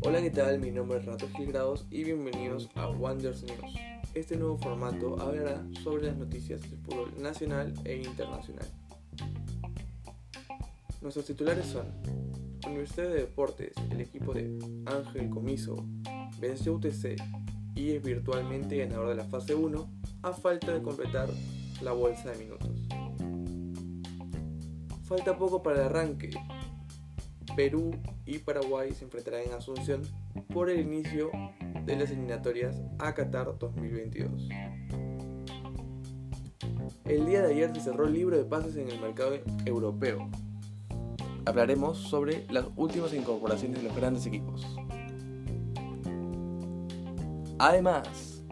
Hola, ¿qué tal? Mi nombre es Rato Gilgrados y bienvenidos a Wonders News. Este nuevo formato hablará sobre las noticias del fútbol nacional e internacional. Nuestros titulares son Universidad de Deportes, el equipo de Ángel Comiso, venció UTC y es virtualmente ganador de la fase 1 a falta de completar la bolsa de minutos. Falta poco para el arranque. Perú y Paraguay se enfrentarán en Asunción por el inicio de las eliminatorias a Qatar 2022. El día de ayer se cerró el libro de pases en el mercado europeo. Hablaremos sobre las últimas incorporaciones de los grandes equipos. Además,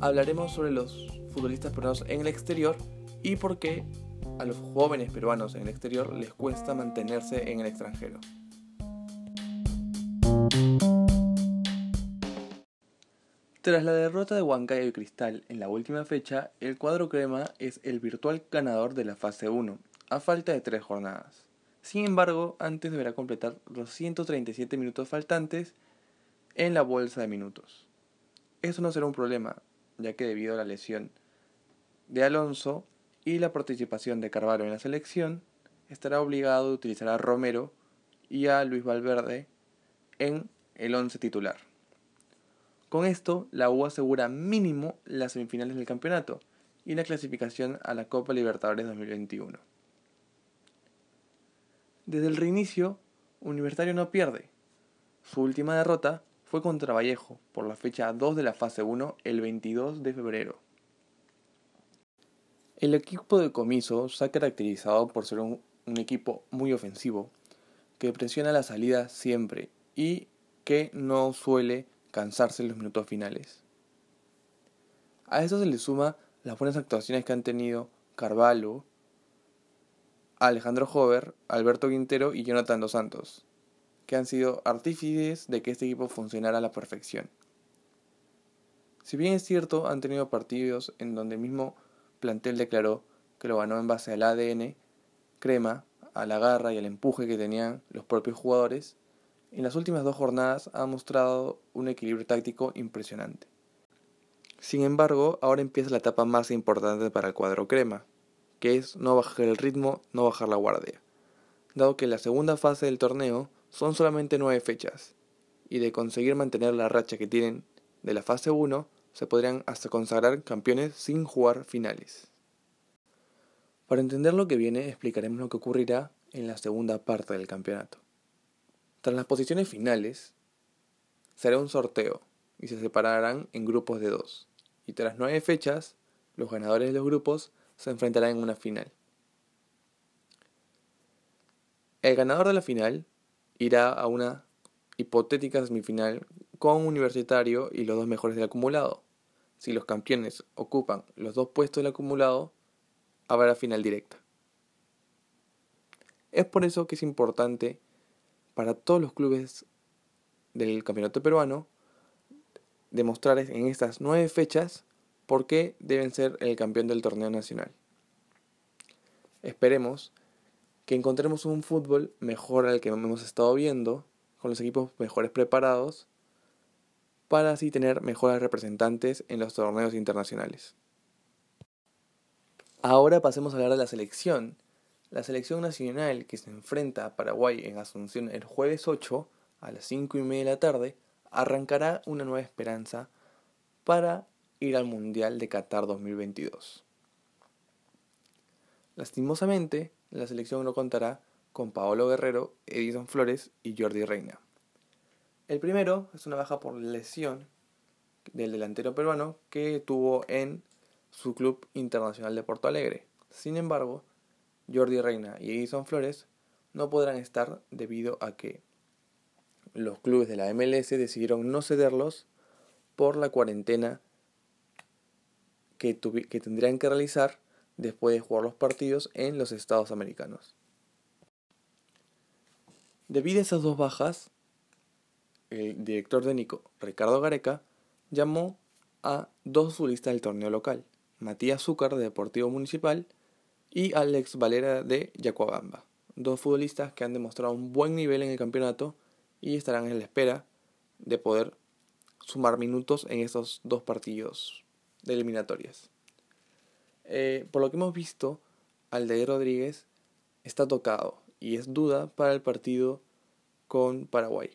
hablaremos sobre los futbolistas peruanos en el exterior y por qué a los jóvenes peruanos en el exterior les cuesta mantenerse en el extranjero. Tras la derrota de Huancayo y Cristal en la última fecha, el cuadro crema es el virtual ganador de la fase 1, a falta de tres jornadas. Sin embargo, antes deberá completar los 137 minutos faltantes en la bolsa de minutos. Eso no será un problema, ya que debido a la lesión de Alonso y la participación de Carvalho en la selección, estará obligado a utilizar a Romero y a Luis Valverde en el once titular. Con esto, la U asegura mínimo las semifinales del campeonato y la clasificación a la Copa Libertadores 2021. Desde el reinicio, Universitario no pierde. Su última derrota fue contra Vallejo por la fecha 2 de la fase 1 el 22 de febrero. El equipo de Comiso se ha caracterizado por ser un, equipo muy ofensivo, que presiona la salida siempre y que no suele cansarse en los minutos finales. A eso se le suma las buenas actuaciones que han tenido Carvalho, Alejandro Hover, Alberto Quintero y Jonathan Dos Santos, que han sido artífices de que este equipo funcionara a la perfección. Si bien es cierto, han tenido partidos en donde mismo plantel declaró que lo ganó en base al ADN, crema, a la garra y al empuje que tenían los propios jugadores, en las últimas dos jornadas ha mostrado un equilibrio táctico impresionante. Sin embargo, ahora empieza la etapa más importante para el cuadro crema, que es no bajar el ritmo, no bajar la guardia, dado que la segunda fase del torneo son solamente nueve fechas, y de conseguir mantener la racha que tienen de la fase 1, se podrían hasta consagrar campeones sin jugar finales. Para entender lo que viene, explicaremos lo que ocurrirá en la segunda parte del campeonato. Tras las posiciones finales, será un sorteo y se separarán en grupos de dos. Y tras nueve fechas, los ganadores de los grupos se enfrentarán en una final. El ganador de la final irá a una hipotética semifinal con Universitario y los dos mejores del acumulado. Si los campeones ocupan los dos puestos del acumulado, habrá final directa. Es por eso que es importante para todos los clubes del campeonato peruano demostrar en estas nueve fechas por qué deben ser el campeón del torneo nacional. Esperemos que encontremos un fútbol mejor al que hemos estado viendo, con los equipos mejores preparados, para así tener mejores representantes en los torneos internacionales. Ahora pasemos a hablar de la selección, la selección nacional que se enfrenta a Paraguay en Asunción el jueves 8 a las 5 y media de la tarde arrancará una nueva esperanza para ir al Mundial de Qatar 2022. Lastimosamente, la selección no contará con Paolo Guerrero, Edison Flores y Jordi Reina. El primero es una baja por lesión del delantero peruano que tuvo en su club internacional de Porto Alegre. Sin embargo, Jordi Reina y Edison Flores no podrán estar debido a que los clubes de la MLS decidieron no cederlos por la cuarentena que, que tendrían que realizar después de jugar los partidos en los Estados Americanos. Debido a esas dos bajas, el director de Nico, Ricardo Gareca, llamó a dos futbolistas del torneo local, Matías Zúcar de Deportivo Municipal y Alex Valera de Yacuabamba, dos futbolistas que han demostrado un buen nivel en el campeonato y estarán en la espera de poder sumar minutos en estos dos partidos de eliminatorias. Eh, por lo que hemos visto, Aldair Rodríguez está tocado y es duda para el partido con Paraguay.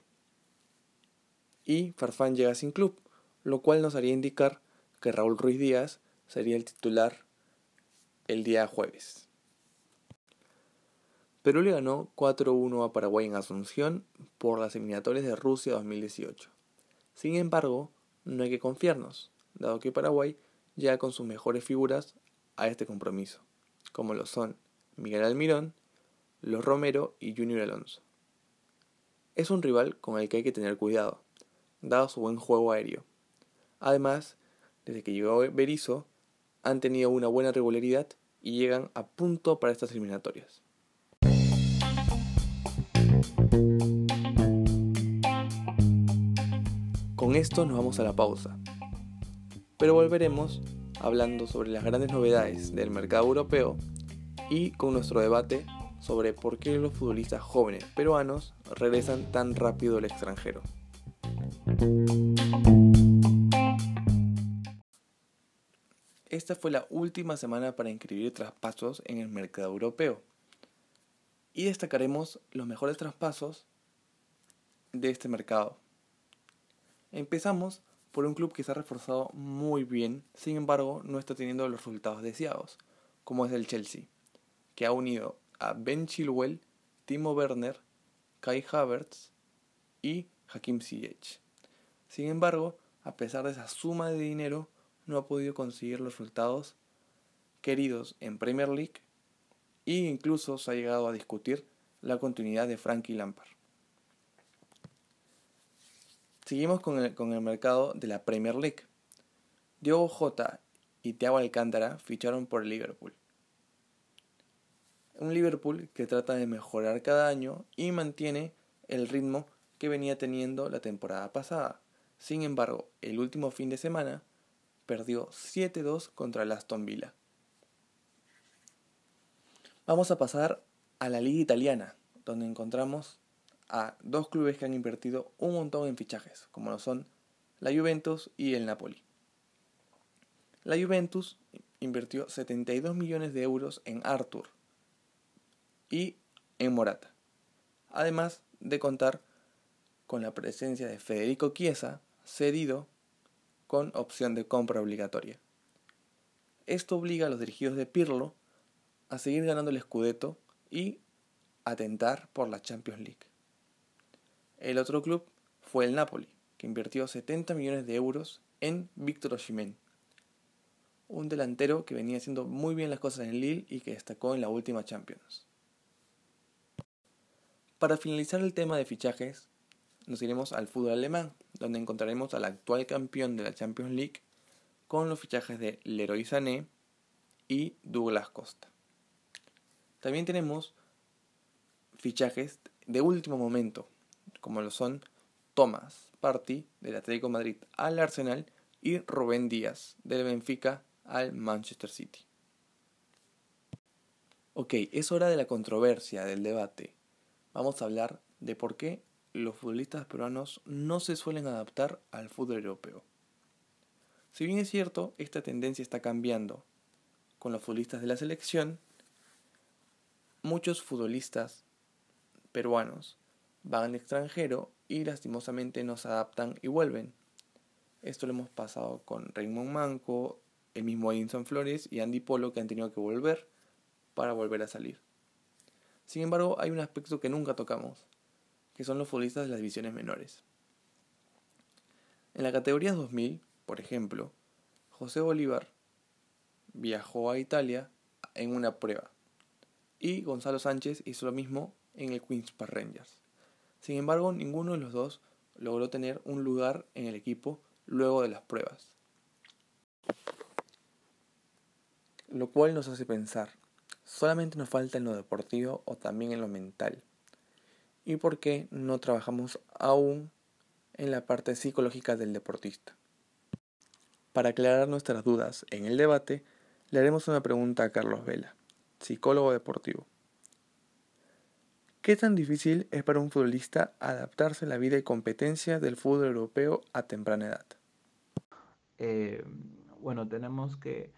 Y Farfán llega sin club, lo cual nos haría indicar que Raúl Ruiz Díaz sería el titular el día jueves. Perú le ganó 4-1 a Paraguay en Asunción por las eliminatorias de Rusia 2018. Sin embargo, no hay que confiarnos, dado que Paraguay llega con sus mejores figuras a este compromiso, como lo son Miguel Almirón, Los Romero y Junior Alonso. Es un rival con el que hay que tener cuidado, dado su buen juego aéreo. Además, desde que llegó Berizzo, han tenido una buena regularidad y llegan a punto para estas eliminatorias. Con esto nos vamos a la pausa, pero volveremos hablando sobre las grandes novedades del mercado europeo y con nuestro debate sobre por qué los futbolistas jóvenes peruanos regresan tan rápido al extranjero. Esta fue la última semana para inscribir traspasos en el mercado europeo y destacaremos los mejores traspasos de este mercado. Empezamos por un club que se ha reforzado muy bien, sin embargo no está teniendo los resultados deseados, como es el Chelsea, que ha unido a Ben Chilwell, Timo Werner, Kai Havertz y Hakim Ziyech. Sin embargo, a pesar de esa suma de dinero, no ha podido conseguir los resultados queridos en Premier League e incluso se ha llegado a discutir la continuidad de Frankie Lampard. Seguimos con el, con el mercado de la Premier League. Diogo Jota y Thiago Alcántara ficharon por el Liverpool. Un Liverpool que trata de mejorar cada año y mantiene el ritmo que venía teniendo la temporada pasada. Sin embargo, el último fin de semana perdió 7-2 contra el Aston Villa. Vamos a pasar a la liga italiana, donde encontramos a dos clubes que han invertido un montón en fichajes, como lo son la Juventus y el Napoli. La Juventus invirtió 72 millones de euros en Arthur y en Morata, además de contar con la presencia de Federico Chiesa, cedido con opción de compra obligatoria. Esto obliga a los dirigidos de Pirlo a seguir ganando el Scudetto y atentar por la Champions League. El otro club fue el Napoli, que invirtió 70 millones de euros en Víctor Osimhen, un delantero que venía haciendo muy bien las cosas en Lille y que destacó en la última Champions. Para finalizar el tema de fichajes, nos iremos al fútbol alemán, donde encontraremos al actual campeón de la Champions League con los fichajes de Leroy Sané y Douglas Costa. También tenemos fichajes de último momento, como lo son Thomas Party del Atlético Madrid al Arsenal y Rubén Díaz del Benfica al Manchester City. Ok, es hora de la controversia, del debate. Vamos a hablar de por qué los futbolistas peruanos no se suelen adaptar al fútbol europeo. Si bien es cierto, esta tendencia está cambiando con los futbolistas de la selección, muchos futbolistas peruanos van al extranjero y lastimosamente no se adaptan y vuelven. Esto lo hemos pasado con Raymond Manco, el mismo Edinson Flores y Andy Polo que han tenido que volver para volver a salir. Sin embargo, hay un aspecto que nunca tocamos, que son los futbolistas de las divisiones menores. En la categoría 2000, por ejemplo, José Bolívar viajó a Italia en una prueba y Gonzalo Sánchez hizo lo mismo en el Queens Park Rangers. Sin embargo, ninguno de los dos logró tener un lugar en el equipo luego de las pruebas. Lo cual nos hace pensar, ¿solamente nos falta en lo deportivo o también en lo mental? ¿Y por qué no trabajamos aún en la parte psicológica del deportista? Para aclarar nuestras dudas en el debate, le haremos una pregunta a Carlos Vela, psicólogo deportivo. ¿Qué tan difícil es para un futbolista adaptarse a la vida y competencia del fútbol europeo a temprana edad? Eh, bueno, tenemos que,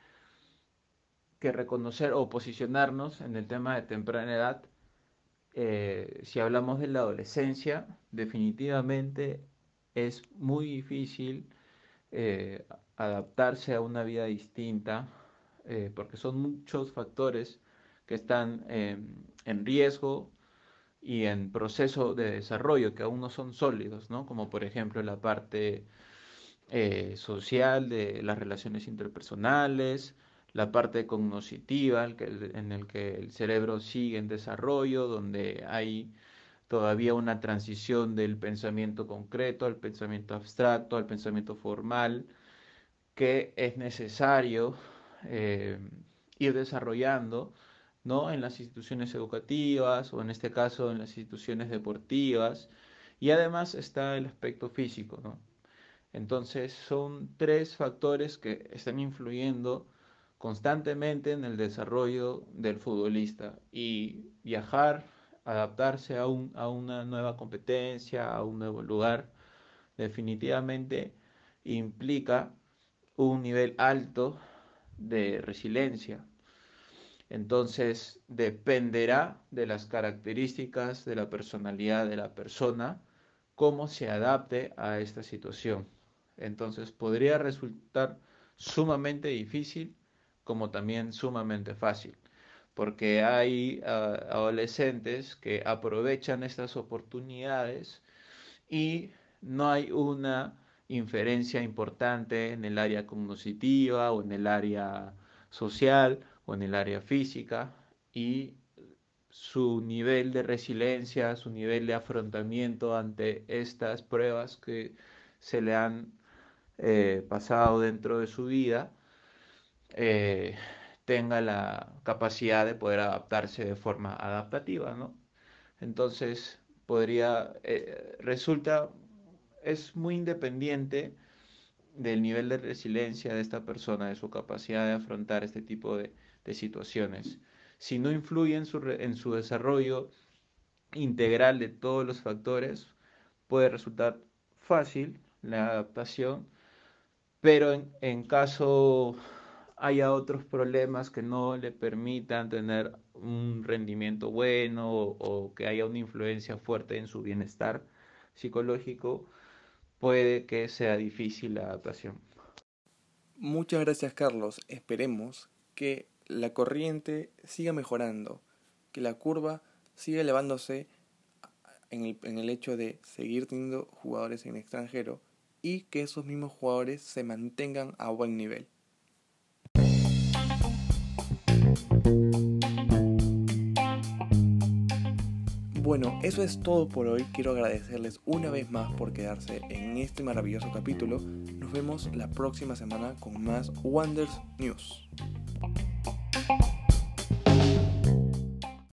que, reconocer o posicionarnos en el tema de temprana edad. Eh, si hablamos de la adolescencia, definitivamente es muy difícil eh, adaptarse a una vida distinta, porque son muchos factores que están en riesgo y en proceso de desarrollo que aún no son sólidos, ¿no? Como por ejemplo la parte eh, social de las relaciones interpersonales, la parte cognoscitiva en el que el cerebro sigue en desarrollo, donde hay todavía una transición del pensamiento concreto al pensamiento abstracto, al pensamiento formal, que es necesario eh, ir desarrollando ¿no? En las instituciones educativas o en este caso en las instituciones deportivas. Y además está el aspecto físico, ¿no? Entonces son tres factores que están influyendo constantemente en el desarrollo del futbolista y viajar, adaptarse a, un, a una nueva competencia, a un nuevo lugar, definitivamente implica un nivel alto de resiliencia, entonces dependerá de las características de la personalidad de la persona cómo se adapte a esta situación. Entonces podría resultar sumamente difícil como también sumamente fácil, porque hay ah, adolescentes que aprovechan estas oportunidades y no hay una inferencia importante en el área cognitiva o en el área social o en el área física y su nivel de resiliencia, su nivel de afrontamiento ante estas pruebas que se le han eh, pasado dentro de su vida, eh, tenga la capacidad de poder adaptarse de forma adaptativa, ¿no? Entonces, podría, eh, resulta, es muy independiente del nivel de resiliencia de esta persona, de su capacidad de afrontar este tipo de, situaciones. Si no influye en su, desarrollo integral de todos los factores, puede resultar fácil la adaptación, pero en, caso haya otros problemas que no le permitan tener un rendimiento bueno o, que haya una influencia fuerte en su bienestar psicológico, puede que sea difícil la adaptación. Muchas gracias Carlos. Esperemos que la corriente siga mejorando, que la curva siga elevándose en el, en el hecho de seguir teniendo jugadores en extranjero y que esos mismos jugadores se mantengan a buen nivel. Bueno, eso es todo por hoy. Quiero agradecerles una vez más por quedarse en este maravilloso capítulo. Nos vemos la próxima semana con más Wonders News.